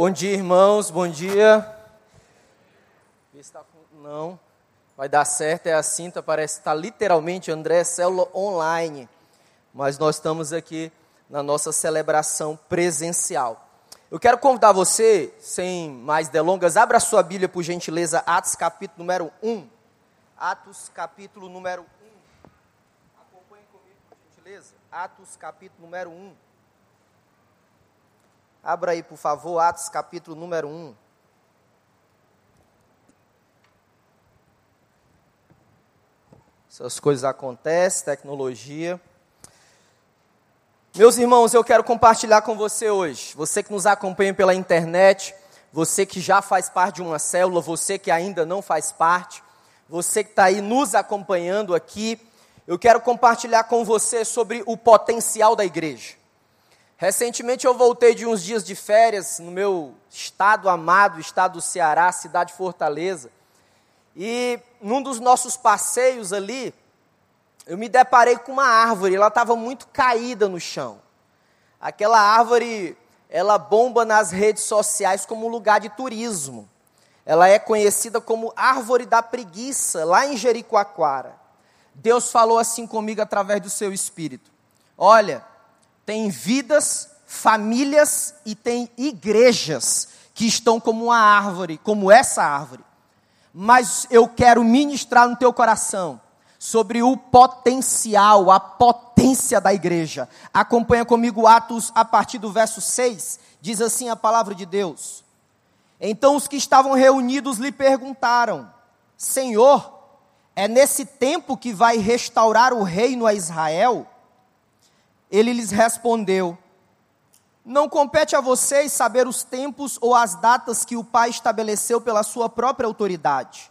Bom dia, irmãos, bom dia. Não, vai dar certo, é a cinta, parece que está literalmente André Célula online. Mas nós estamos aqui na nossa celebração presencial. Eu quero convidar você, sem mais delongas, abra sua Bíblia, por gentileza, Atos capítulo número 1. Atos capítulo número 1. Acompanhe comigo, por gentileza. Atos capítulo número 1. Abra aí, por favor, Atos capítulo número 1. Essas coisas acontecem, tecnologia. Meus irmãos, eu quero compartilhar com você hoje. Você que nos acompanha pela internet, você que já faz parte de uma célula, você que ainda não faz parte, você que está aí nos acompanhando aqui, eu quero compartilhar com você sobre o potencial da igreja. Recentemente eu voltei de uns dias de férias no meu estado amado, estado do Ceará, cidade Fortaleza. E num dos nossos passeios ali, eu me deparei com uma árvore, ela estava muito caída no chão. Aquela árvore, ela bomba nas redes sociais como lugar de turismo. Ela é conhecida como árvore da preguiça, lá em Jericoacoara. Deus falou assim comigo através do seu espírito: Olha, tem vidas, famílias e tem igrejas que estão como uma árvore, como essa árvore. Mas eu quero ministrar no teu coração sobre o potencial, a potência da igreja. Acompanha comigo Atos a partir do verso 6, diz assim a palavra de Deus. Então os que estavam reunidos lhe perguntaram: Senhor, é nesse tempo que vai restaurar o reino a Israel? Ele lhes respondeu: Não compete a vocês saber os tempos ou as datas que o Pai estabeleceu pela sua própria autoridade,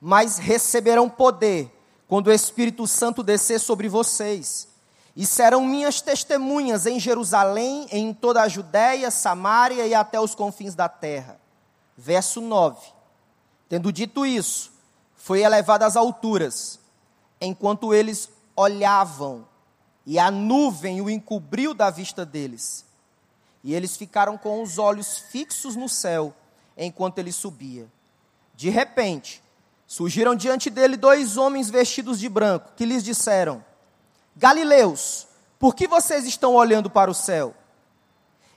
mas receberão poder quando o Espírito Santo descer sobre vocês, e serão minhas testemunhas em Jerusalém, em toda a Judéia, Samaria e até os confins da terra. Verso 9. Tendo dito isso, foi elevado às alturas, enquanto eles olhavam e a nuvem o encobriu da vista deles. E eles ficaram com os olhos fixos no céu enquanto ele subia. De repente, surgiram diante dele dois homens vestidos de branco, que lhes disseram: Galileus, por que vocês estão olhando para o céu?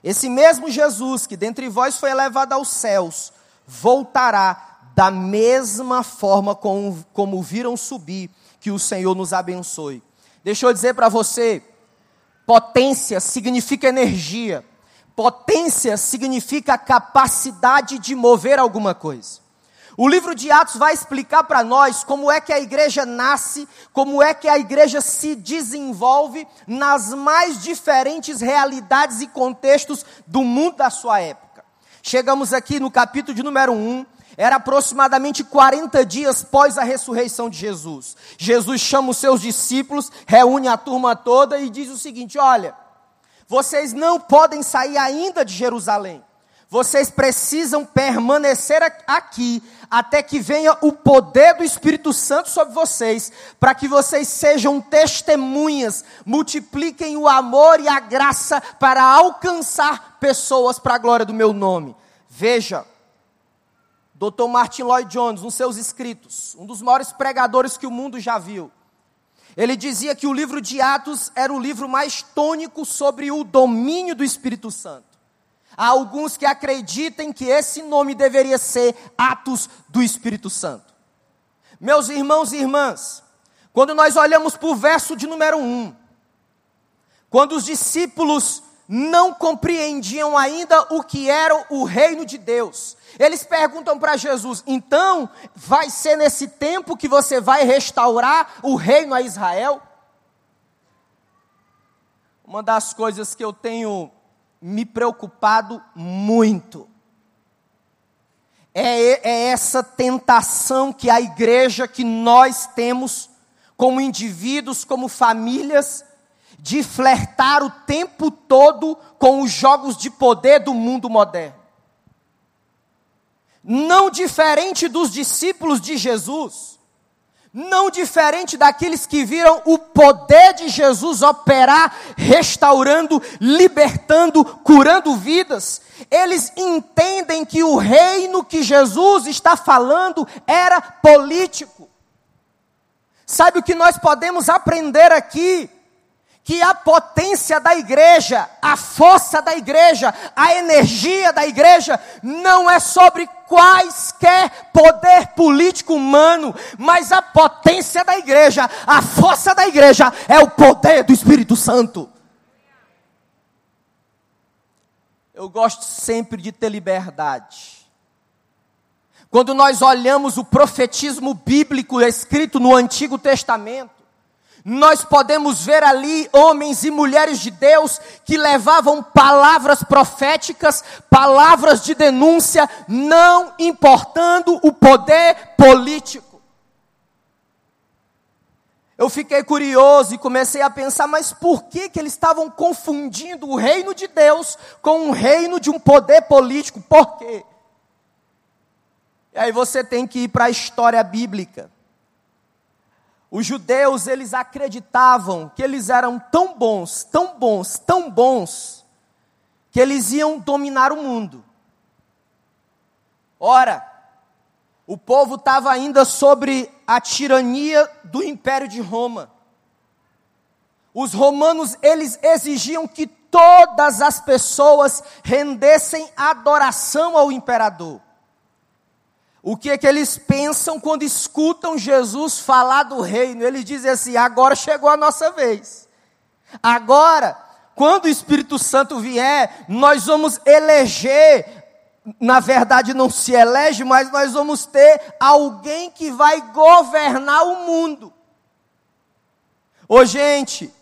Esse mesmo Jesus, que dentre vós foi elevado aos céus, voltará da mesma forma como, como viram subir, que o Senhor nos abençoe. Deixa eu dizer para você: potência significa energia, potência significa capacidade de mover alguma coisa. O livro de Atos vai explicar para nós como é que a igreja nasce, como é que a igreja se desenvolve nas mais diferentes realidades e contextos do mundo da sua época. Chegamos aqui no capítulo de número 1, era aproximadamente 40 dias após a ressurreição de Jesus. Jesus chama os seus discípulos, reúne a turma toda e diz o seguinte: Olha, vocês não podem sair ainda de Jerusalém. Vocês precisam permanecer aqui até que venha o poder do Espírito Santo sobre vocês, para que vocês sejam testemunhas, multipliquem o amor e a graça para alcançar pessoas para a glória do meu nome. Veja, Dr. Martin Lloyd Jones, nos seus escritos, um dos maiores pregadores que o mundo já viu, ele dizia que o livro de Atos era o livro mais tônico sobre o domínio do Espírito Santo. Há alguns que acreditem que esse nome deveria ser Atos do Espírito Santo. Meus irmãos e irmãs, quando nós olhamos para o verso de número 1, quando os discípulos não compreendiam ainda o que era o reino de Deus. Eles perguntam para Jesus: então vai ser nesse tempo que você vai restaurar o reino a Israel? Uma das coisas que eu tenho me preocupado muito é, é essa tentação que a igreja, que nós temos, como indivíduos, como famílias, de flertar o tempo todo com os jogos de poder do mundo moderno. Não diferente dos discípulos de Jesus, não diferente daqueles que viram o poder de Jesus operar, restaurando, libertando, curando vidas. Eles entendem que o reino que Jesus está falando era político. Sabe o que nós podemos aprender aqui? Que a potência da igreja, a força da igreja, a energia da igreja não é sobre quaisquer poder político humano, mas a potência da igreja, a força da igreja é o poder do Espírito Santo. Eu gosto sempre de ter liberdade. Quando nós olhamos o profetismo bíblico escrito no Antigo Testamento, nós podemos ver ali homens e mulheres de Deus que levavam palavras proféticas, palavras de denúncia, não importando o poder político. Eu fiquei curioso e comecei a pensar, mas por que, que eles estavam confundindo o reino de Deus com o reino de um poder político? Por quê? E aí você tem que ir para a história bíblica. Os judeus, eles acreditavam que eles eram tão bons, tão bons, tão bons, que eles iam dominar o mundo. Ora, o povo estava ainda sobre a tirania do Império de Roma. Os romanos, eles exigiam que todas as pessoas rendessem adoração ao imperador. O que é que eles pensam quando escutam Jesus falar do reino? Eles dizem assim: agora chegou a nossa vez. Agora, quando o Espírito Santo vier, nós vamos eleger, na verdade não se elege, mas nós vamos ter alguém que vai governar o mundo. Ô gente,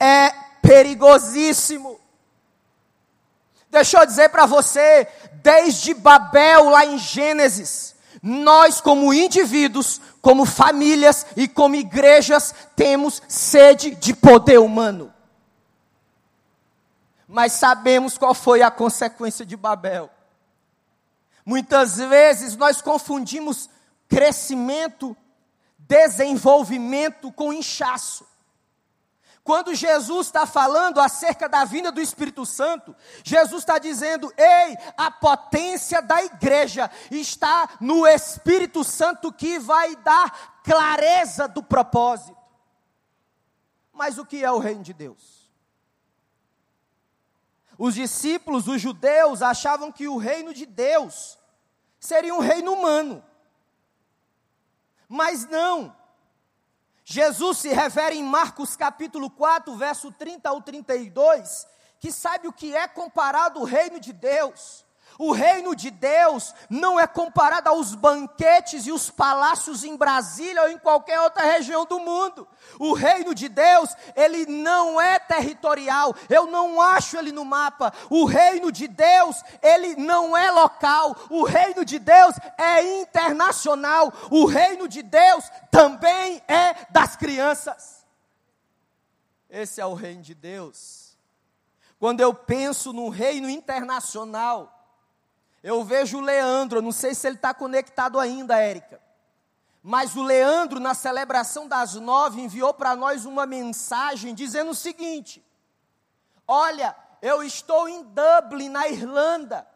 é perigosíssimo. Deixa eu dizer para você, desde Babel, lá em Gênesis, nós, como indivíduos, como famílias e como igrejas, temos sede de poder humano. Mas sabemos qual foi a consequência de Babel. Muitas vezes nós confundimos crescimento, desenvolvimento com inchaço. Quando Jesus está falando acerca da vinda do Espírito Santo, Jesus está dizendo: ei, a potência da igreja está no Espírito Santo que vai dar clareza do propósito. Mas o que é o reino de Deus? Os discípulos, os judeus, achavam que o reino de Deus seria um reino humano. Mas não. Jesus se refere em Marcos capítulo 4, verso 30 ao 32, que sabe o que é comparado o reino de Deus. O reino de Deus não é comparado aos banquetes e os palácios em Brasília ou em qualquer outra região do mundo. O reino de Deus, ele não é territorial. Eu não acho ele no mapa. O reino de Deus, ele não é local. O reino de Deus é internacional. O reino de Deus também é das crianças. Esse é o reino de Deus. Quando eu penso no reino internacional, eu vejo o Leandro, não sei se ele está conectado ainda, Érica. Mas o Leandro, na celebração das nove, enviou para nós uma mensagem dizendo o seguinte: Olha, eu estou em Dublin, na Irlanda,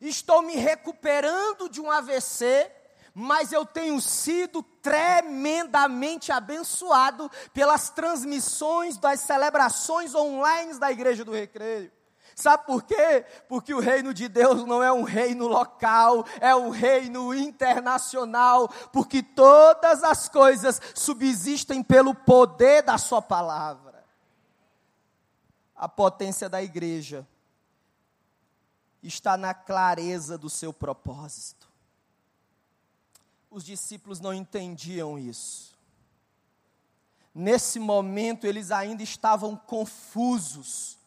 estou me recuperando de um AVC, mas eu tenho sido tremendamente abençoado pelas transmissões das celebrações online da Igreja do Recreio. Sabe por quê? Porque o reino de Deus não é um reino local, é um reino internacional, porque todas as coisas subsistem pelo poder da Sua palavra. A potência da igreja está na clareza do seu propósito. Os discípulos não entendiam isso. Nesse momento, eles ainda estavam confusos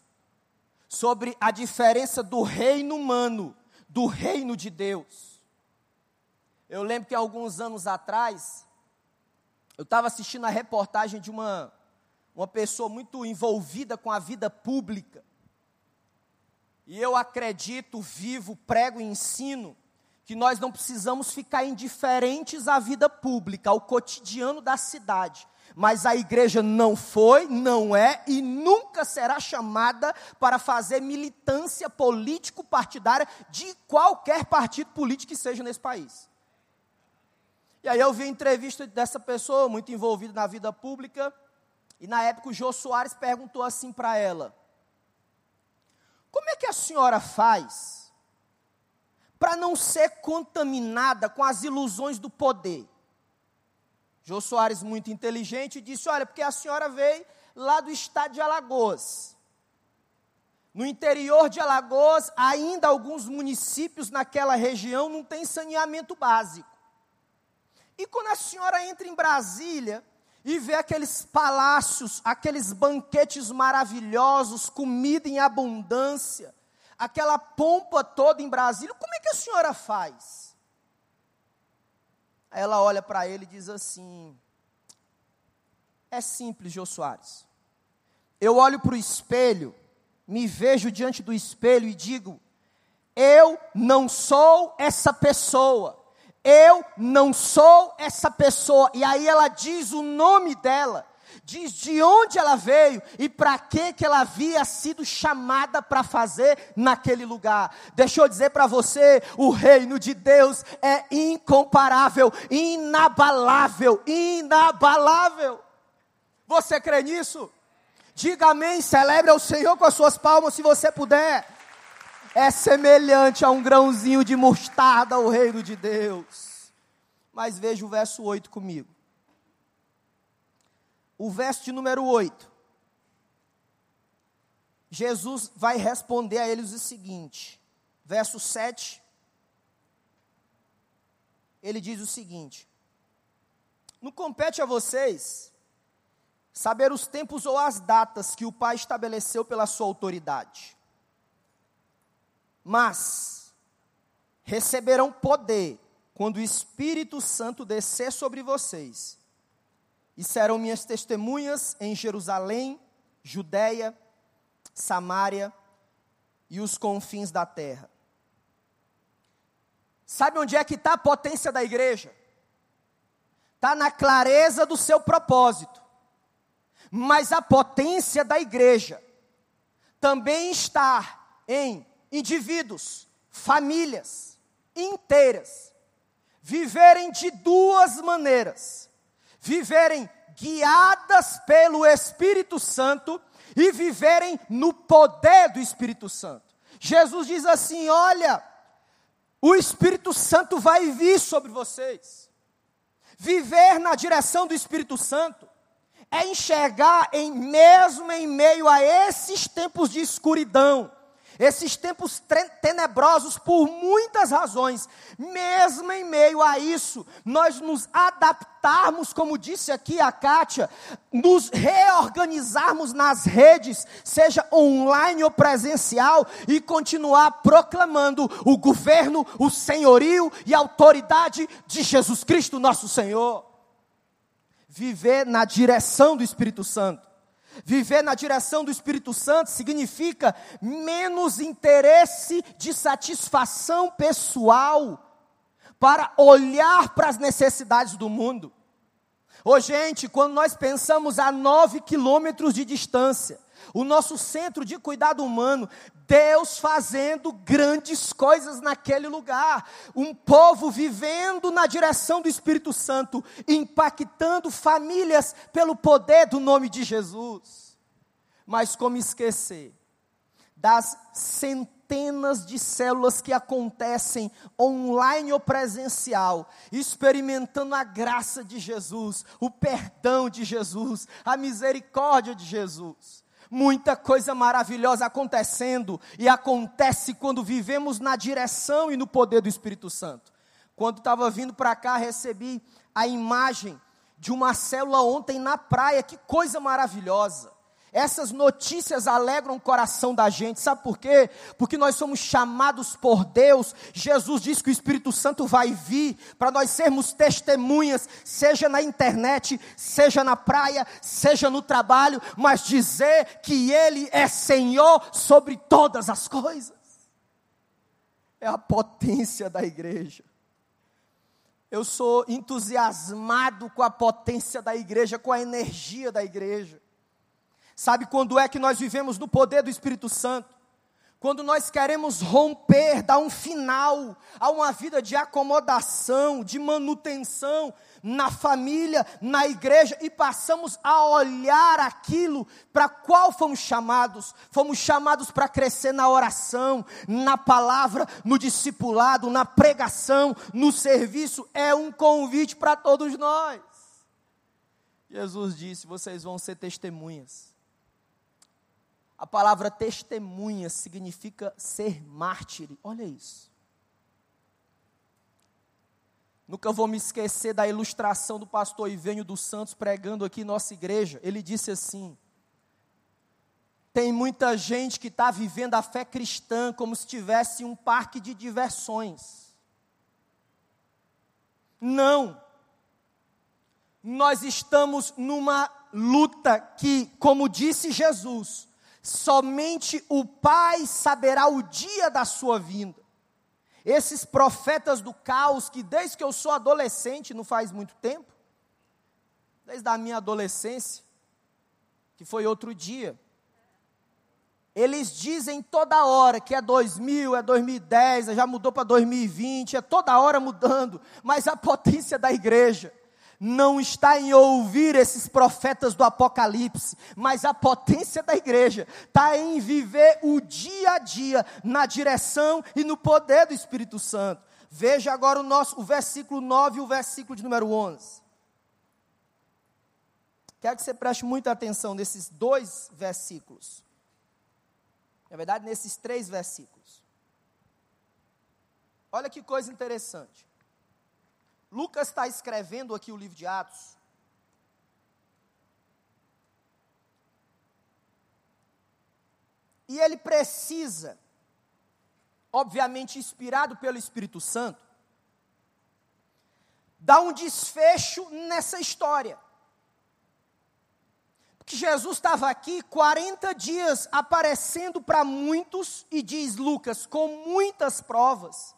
sobre a diferença do reino humano do reino de Deus. Eu lembro que alguns anos atrás, eu estava assistindo a reportagem de uma, uma pessoa muito envolvida com a vida pública. E eu acredito, vivo, prego e ensino que nós não precisamos ficar indiferentes à vida pública, ao cotidiano da cidade. Mas a igreja não foi, não é e nunca será chamada para fazer militância político-partidária de qualquer partido político que seja nesse país. E aí eu vi entrevista dessa pessoa, muito envolvida na vida pública, e na época o Jô Soares perguntou assim para ela: Como é que a senhora faz para não ser contaminada com as ilusões do poder. Jô Soares, muito inteligente, disse: Olha, porque a senhora veio lá do estado de Alagoas. No interior de Alagoas, ainda alguns municípios naquela região não têm saneamento básico. E quando a senhora entra em Brasília e vê aqueles palácios, aqueles banquetes maravilhosos, comida em abundância, aquela pompa toda em Brasília, como é que a senhora faz? Aí ela olha para ele e diz assim: É simples, Jô Soares. Eu olho para o espelho, me vejo diante do espelho e digo: Eu não sou essa pessoa. Eu não sou essa pessoa. E aí ela diz o nome dela diz de onde ela veio e para que que ela havia sido chamada para fazer naquele lugar. Deixa eu dizer para você, o reino de Deus é incomparável, inabalável, inabalável. Você crê nisso? Diga amém, celebre ao Senhor com as suas palmas se você puder. É semelhante a um grãozinho de mostarda o reino de Deus. Mas veja o verso 8 comigo o verso de número 8. Jesus vai responder a eles o seguinte, verso 7. Ele diz o seguinte: Não compete a vocês saber os tempos ou as datas que o Pai estabeleceu pela sua autoridade, mas receberão poder quando o Espírito Santo descer sobre vocês e serão minhas testemunhas em Jerusalém, Judéia, Samária e os confins da terra. Sabe onde é que está a potência da igreja? Está na clareza do seu propósito. Mas a potência da igreja também está em indivíduos, famílias inteiras, viverem de duas maneiras viverem guiadas pelo Espírito Santo e viverem no poder do Espírito Santo. Jesus diz assim: Olha, o Espírito Santo vai vir sobre vocês. Viver na direção do Espírito Santo é enxergar em mesmo em meio a esses tempos de escuridão, esses tempos tenebrosos por muitas razões, mesmo em meio a isso, nós nos adaptarmos, como disse aqui a Kátia, nos reorganizarmos nas redes, seja online ou presencial, e continuar proclamando o governo, o senhorio e a autoridade de Jesus Cristo, nosso Senhor. Viver na direção do Espírito Santo. Viver na direção do Espírito Santo significa menos interesse de satisfação pessoal para olhar para as necessidades do mundo. Ô gente, quando nós pensamos a nove quilômetros de distância, o nosso centro de cuidado humano, Deus fazendo grandes coisas naquele lugar, um povo vivendo na direção do Espírito Santo, impactando famílias pelo poder do nome de Jesus. Mas como esquecer das centenas de células que acontecem online ou presencial, experimentando a graça de Jesus, o perdão de Jesus, a misericórdia de Jesus muita coisa maravilhosa acontecendo, e acontece quando vivemos na direção e no poder do Espírito Santo. Quando estava vindo para cá, recebi a imagem de uma célula ontem na praia, que coisa maravilhosa. Essas notícias alegram o coração da gente, sabe por quê? Porque nós somos chamados por Deus. Jesus diz que o Espírito Santo vai vir para nós sermos testemunhas, seja na internet, seja na praia, seja no trabalho, mas dizer que Ele é Senhor sobre todas as coisas. é a potência da igreja. Eu sou entusiasmado com a potência da igreja, com a energia da igreja. Sabe quando é que nós vivemos no poder do Espírito Santo? Quando nós queremos romper, dar um final a uma vida de acomodação, de manutenção na família, na igreja e passamos a olhar aquilo para qual fomos chamados. Fomos chamados para crescer na oração, na palavra, no discipulado, na pregação, no serviço. É um convite para todos nós. Jesus disse: vocês vão ser testemunhas. A palavra testemunha significa ser mártir. Olha isso. Nunca vou me esquecer da ilustração do pastor Ivênio dos Santos pregando aqui em nossa igreja. Ele disse assim: tem muita gente que está vivendo a fé cristã como se tivesse um parque de diversões. Não. Nós estamos numa luta que, como disse Jesus, somente o Pai saberá o dia da sua vinda. Esses profetas do caos, que desde que eu sou adolescente, não faz muito tempo, desde a minha adolescência, que foi outro dia, eles dizem toda hora que é 2000, é 2010, já mudou para 2020, é toda hora mudando, mas a potência da igreja não está em ouvir esses profetas do Apocalipse, mas a potência da igreja está em viver o dia a dia na direção e no poder do Espírito Santo. Veja agora o nosso o versículo 9 e o versículo de número 11. Quero que você preste muita atenção nesses dois versículos. Na verdade, nesses três versículos. Olha que coisa interessante. Lucas está escrevendo aqui o livro de Atos. E ele precisa, obviamente inspirado pelo Espírito Santo, dar um desfecho nessa história. Porque Jesus estava aqui 40 dias aparecendo para muitos, e diz Lucas, com muitas provas.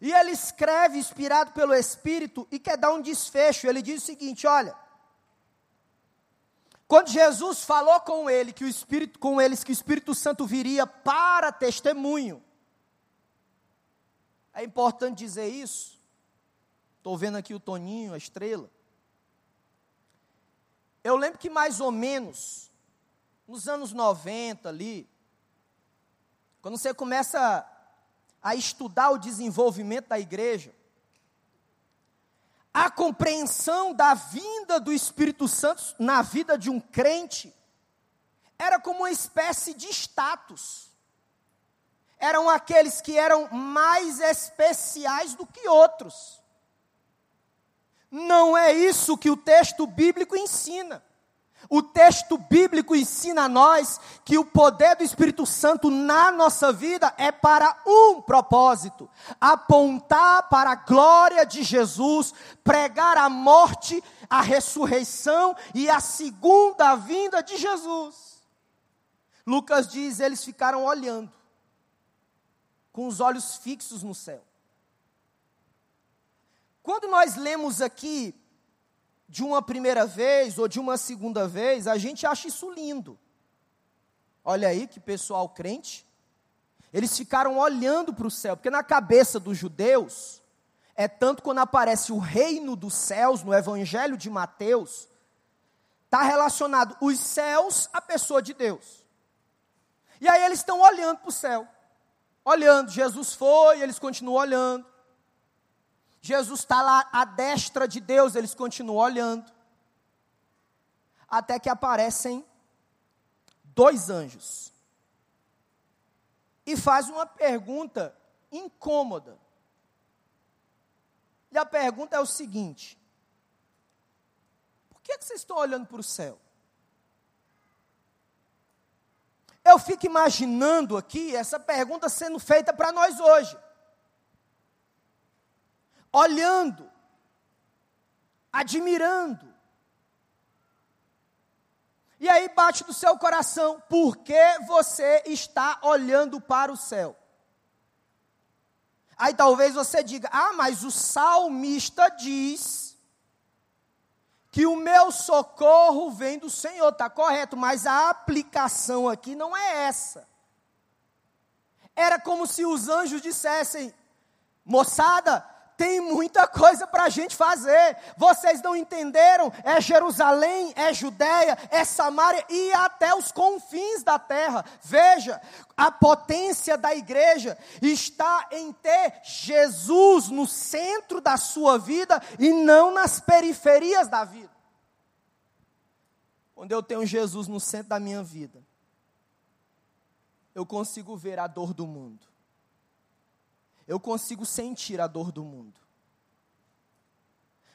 E ele escreve, inspirado pelo Espírito, e quer dar um desfecho. Ele diz o seguinte: olha. Quando Jesus falou com ele que o Espírito, com eles que o Espírito Santo viria para testemunho. É importante dizer isso. Estou vendo aqui o Toninho, a estrela. Eu lembro que mais ou menos nos anos 90 ali, quando você começa a estudar o desenvolvimento da igreja, a compreensão da vinda do Espírito Santo na vida de um crente era como uma espécie de status. Eram aqueles que eram mais especiais do que outros. Não é isso que o texto bíblico ensina. O texto bíblico ensina a nós que o poder do Espírito Santo na nossa vida é para um propósito: apontar para a glória de Jesus, pregar a morte, a ressurreição e a segunda vinda de Jesus. Lucas diz: eles ficaram olhando, com os olhos fixos no céu. Quando nós lemos aqui de uma primeira vez ou de uma segunda vez, a gente acha isso lindo. Olha aí que pessoal crente. Eles ficaram olhando para o céu, porque na cabeça dos judeus, é tanto quando aparece o reino dos céus no Evangelho de Mateus, está relacionado os céus à pessoa de Deus. E aí eles estão olhando para o céu, olhando. Jesus foi, eles continuam olhando. Jesus está lá à destra de Deus, eles continuam olhando. Até que aparecem dois anjos. E faz uma pergunta incômoda. E a pergunta é o seguinte: Por que, que vocês estão olhando para o céu? Eu fico imaginando aqui essa pergunta sendo feita para nós hoje olhando, admirando. E aí bate no seu coração, por que você está olhando para o céu? Aí talvez você diga: ah, mas o salmista diz que o meu socorro vem do Senhor, está correto, mas a aplicação aqui não é essa. Era como se os anjos dissessem: moçada, tem muita coisa para a gente fazer. Vocês não entenderam? É Jerusalém, é Judéia, é Samaria e até os confins da terra. Veja, a potência da igreja está em ter Jesus no centro da sua vida e não nas periferias da vida. Quando eu tenho Jesus no centro da minha vida, eu consigo ver a dor do mundo eu consigo sentir a dor do mundo.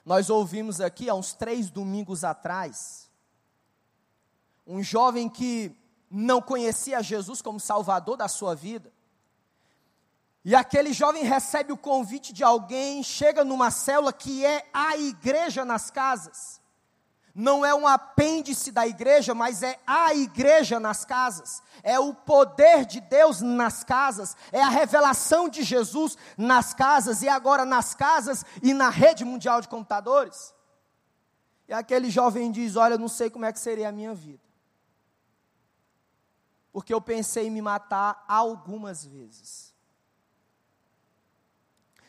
Nós ouvimos aqui, há uns três domingos atrás, um jovem que não conhecia Jesus como Salvador da sua vida. E aquele jovem recebe o convite de alguém, chega numa célula que é a igreja nas casas não é um apêndice da igreja, mas é a igreja nas casas, é o poder de Deus nas casas, é a revelação de Jesus nas casas e agora nas casas e na rede mundial de computadores. E aquele jovem diz: Olha, eu não sei como é que seria a minha vida, porque eu pensei em me matar algumas vezes.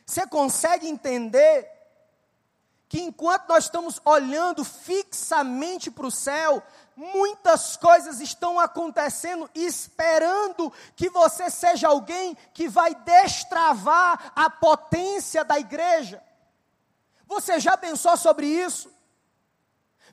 Você consegue entender que enquanto nós estamos olhando fixamente para o céu, muitas coisas estão acontecendo esperando que você seja alguém que vai destravar a potência da igreja. Você já pensou sobre isso?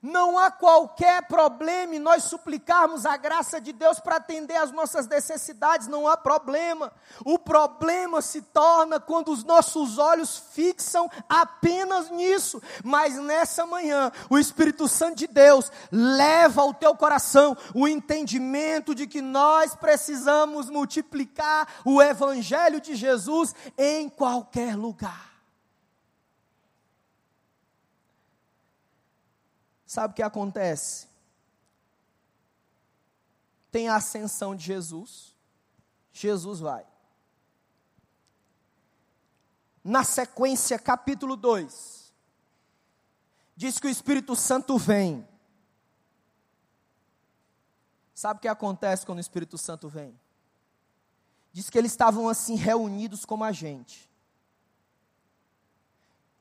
Não há qualquer problema em nós suplicarmos a graça de Deus para atender às nossas necessidades, não há problema. O problema se torna quando os nossos olhos fixam apenas nisso. Mas nessa manhã, o Espírito Santo de Deus leva ao teu coração o entendimento de que nós precisamos multiplicar o Evangelho de Jesus em qualquer lugar. Sabe o que acontece? Tem a ascensão de Jesus, Jesus vai. Na sequência, capítulo 2, diz que o Espírito Santo vem. Sabe o que acontece quando o Espírito Santo vem? Diz que eles estavam assim reunidos como a gente.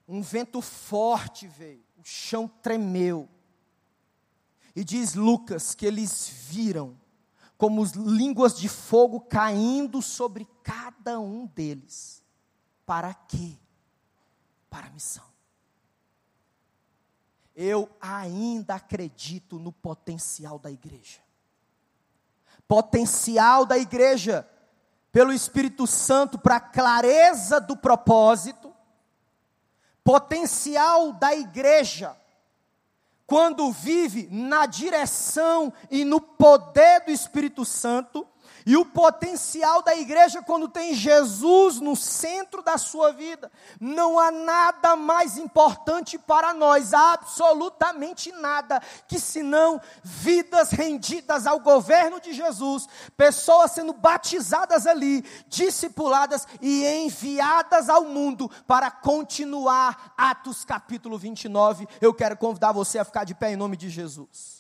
Um vento forte veio, o chão tremeu. E diz Lucas que eles viram como línguas de fogo caindo sobre cada um deles. Para quê? Para a missão. Eu ainda acredito no potencial da igreja. Potencial da igreja pelo Espírito Santo para a clareza do propósito. Potencial da igreja quando vive na direção e no poder do Espírito Santo, e o potencial da igreja quando tem Jesus no centro da sua vida. Não há nada mais importante para nós, absolutamente nada, que senão vidas rendidas ao governo de Jesus, pessoas sendo batizadas ali, discipuladas e enviadas ao mundo para continuar Atos capítulo 29. Eu quero convidar você a ficar de pé em nome de Jesus.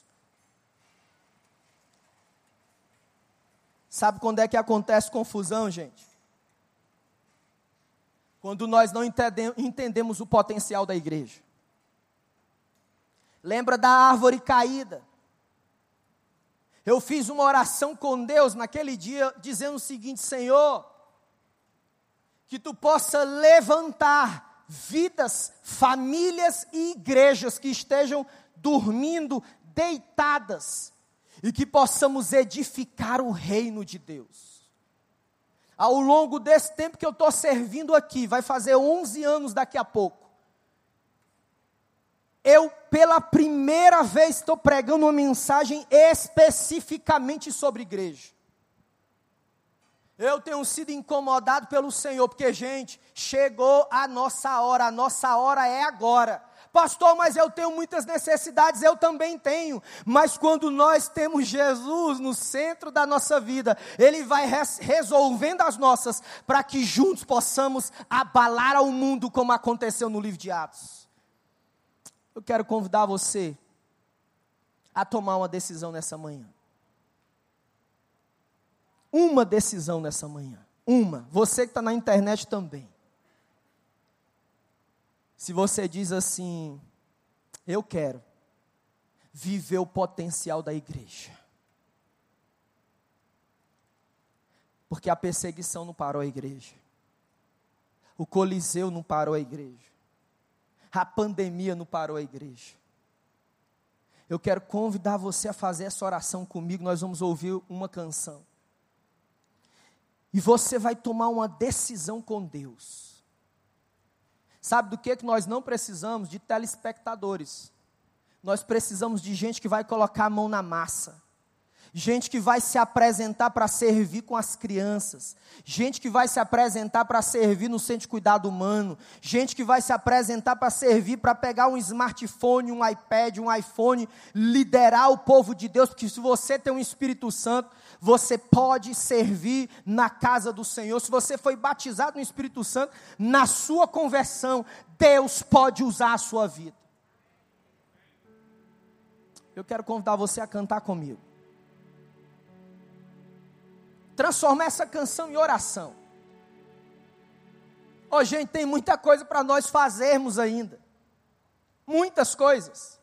Sabe quando é que acontece confusão, gente? Quando nós não entendemos o potencial da igreja. Lembra da árvore caída? Eu fiz uma oração com Deus naquele dia, dizendo o seguinte: Senhor, que tu possa levantar vidas, famílias e igrejas que estejam dormindo deitadas, e que possamos edificar o reino de Deus. Ao longo desse tempo que eu estou servindo aqui, vai fazer 11 anos daqui a pouco, eu pela primeira vez estou pregando uma mensagem especificamente sobre igreja. Eu tenho sido incomodado pelo Senhor, porque, gente, chegou a nossa hora, a nossa hora é agora Pastor, mas eu tenho muitas necessidades, eu também tenho. Mas quando nós temos Jesus no centro da nossa vida, Ele vai res resolvendo as nossas, para que juntos possamos abalar ao mundo, como aconteceu no livro de Atos. Eu quero convidar você a tomar uma decisão nessa manhã. Uma decisão nessa manhã. Uma. Você que está na internet também. Se você diz assim, eu quero viver o potencial da igreja. Porque a perseguição não parou a igreja. O Coliseu não parou a igreja. A pandemia não parou a igreja. Eu quero convidar você a fazer essa oração comigo. Nós vamos ouvir uma canção. E você vai tomar uma decisão com Deus. Sabe do que, que nós não precisamos? De telespectadores. Nós precisamos de gente que vai colocar a mão na massa. Gente que vai se apresentar para servir com as crianças. Gente que vai se apresentar para servir no centro de cuidado humano. Gente que vai se apresentar para servir, para pegar um smartphone, um iPad, um iPhone, liderar o povo de Deus. Porque se você tem um Espírito Santo, você pode servir na casa do Senhor. Se você foi batizado no Espírito Santo, na sua conversão, Deus pode usar a sua vida. Eu quero convidar você a cantar comigo. Transformar essa canção em oração. Oh, gente, tem muita coisa para nós fazermos ainda. Muitas coisas.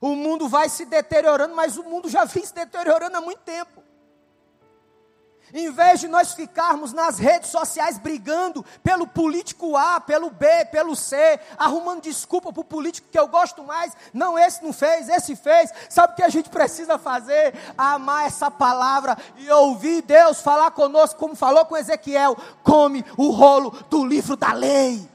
O mundo vai se deteriorando, mas o mundo já vem se deteriorando há muito tempo. Em vez de nós ficarmos nas redes sociais brigando pelo político A, pelo B, pelo C, arrumando desculpa para o político que eu gosto mais, não, esse não fez, esse fez, sabe o que a gente precisa fazer? Amar essa palavra e ouvir Deus falar conosco, como falou com Ezequiel: come o rolo do livro da lei.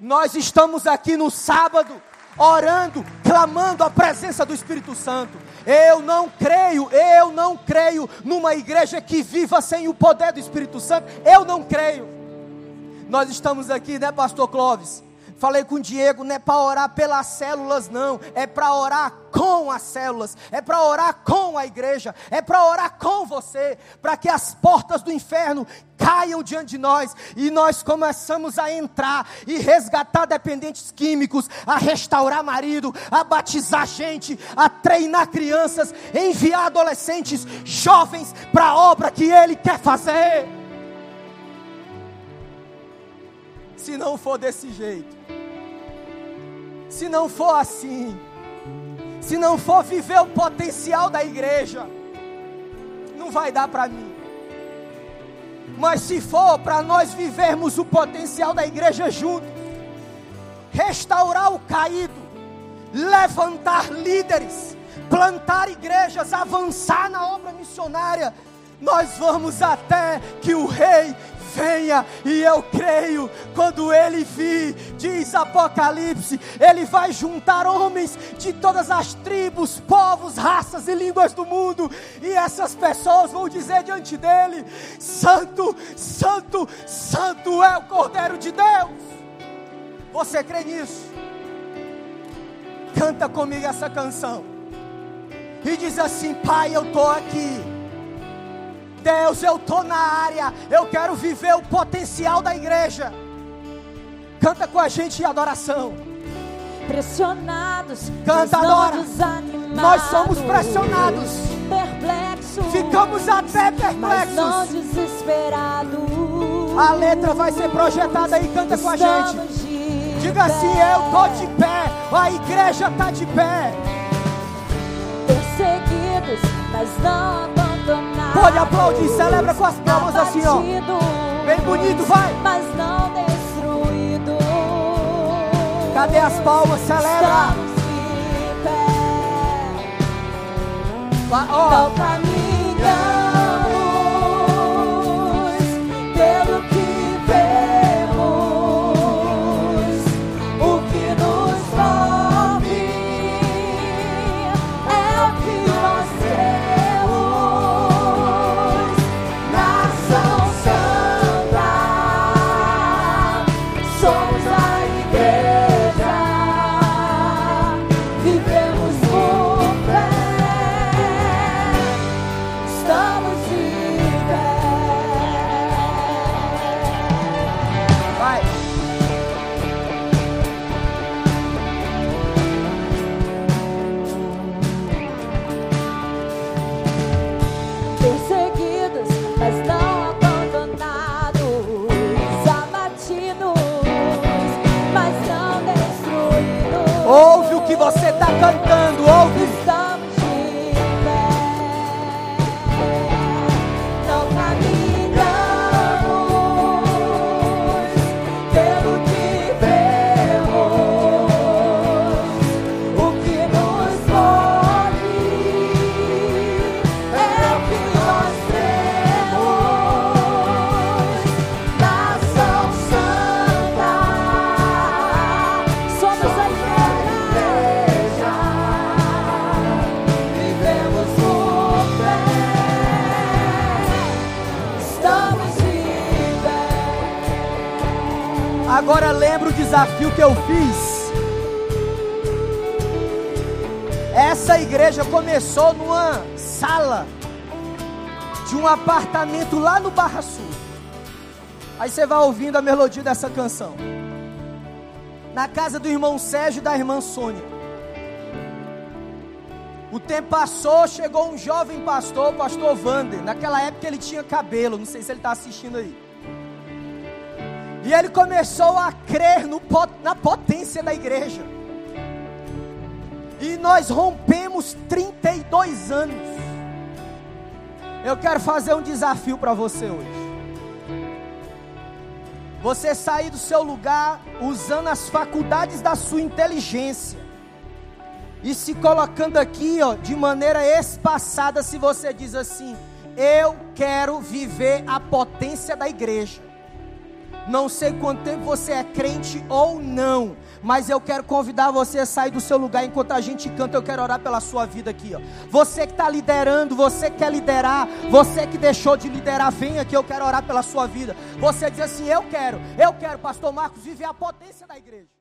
Nós estamos aqui no sábado orando, clamando a presença do Espírito Santo. Eu não creio, eu não creio numa igreja que viva sem o poder do Espírito Santo. Eu não creio. Nós estamos aqui, né, Pastor Clóvis? Falei com o Diego, não é para orar pelas células, não, é para orar com as células, é para orar com a igreja, é para orar com você, para que as portas do inferno caiam diante de nós. E nós começamos a entrar e resgatar dependentes químicos, a restaurar marido, a batizar gente, a treinar crianças, enviar adolescentes, jovens para a obra que Ele quer fazer. Se não for desse jeito, se não for assim, se não for viver o potencial da igreja, não vai dar para mim. Mas se for para nós vivermos o potencial da igreja juntos, restaurar o caído, levantar líderes, plantar igrejas, avançar na obra missionária, nós vamos até que o rei venha, e eu creio, quando ele vir, diz Apocalipse, ele vai juntar homens de todas as tribos, povos, raças e línguas do mundo, e essas pessoas vão dizer diante dele: Santo, Santo, Santo é o Cordeiro de Deus. Você crê nisso? Canta comigo essa canção. E diz assim: Pai, eu estou aqui Deus, eu estou na área, eu quero viver o potencial da igreja. Canta com a gente em adoração. Pressionados, canta, adora. Nós somos pressionados, perplexos, ficamos até perplexos, não desesperados. A letra vai ser projetada aí, canta com a gente. Diga assim: Eu estou de pé, a igreja está de pé. Perseguidos, mas não abandonados Pode aplaudir, celebra com as palmas assim, ó. Bem bonito, vai. Mas não destruído. Cadê as palmas? Celebra. Vai, ó. Você está cantando, apartamento lá no Barra Sul. Aí você vai ouvindo a melodia dessa canção. Na casa do irmão Sérgio e da irmã Sônia. O tempo passou, chegou um jovem pastor, pastor Vander. Naquela época ele tinha cabelo, não sei se ele está assistindo aí. E ele começou a crer no na potência da igreja. E nós rompemos 32 anos. Eu quero fazer um desafio para você hoje. Você sair do seu lugar usando as faculdades da sua inteligência e se colocando aqui, ó, de maneira espaçada, se você diz assim: "Eu quero viver a potência da igreja". Não sei quanto tempo você é crente ou não, mas eu quero convidar você a sair do seu lugar enquanto a gente canta. Eu quero orar pela sua vida aqui. Ó. Você que está liderando, você que quer liderar, você que deixou de liderar, vem aqui. Eu quero orar pela sua vida. Você diz assim: Eu quero, eu quero, Pastor Marcos, viver a potência da igreja.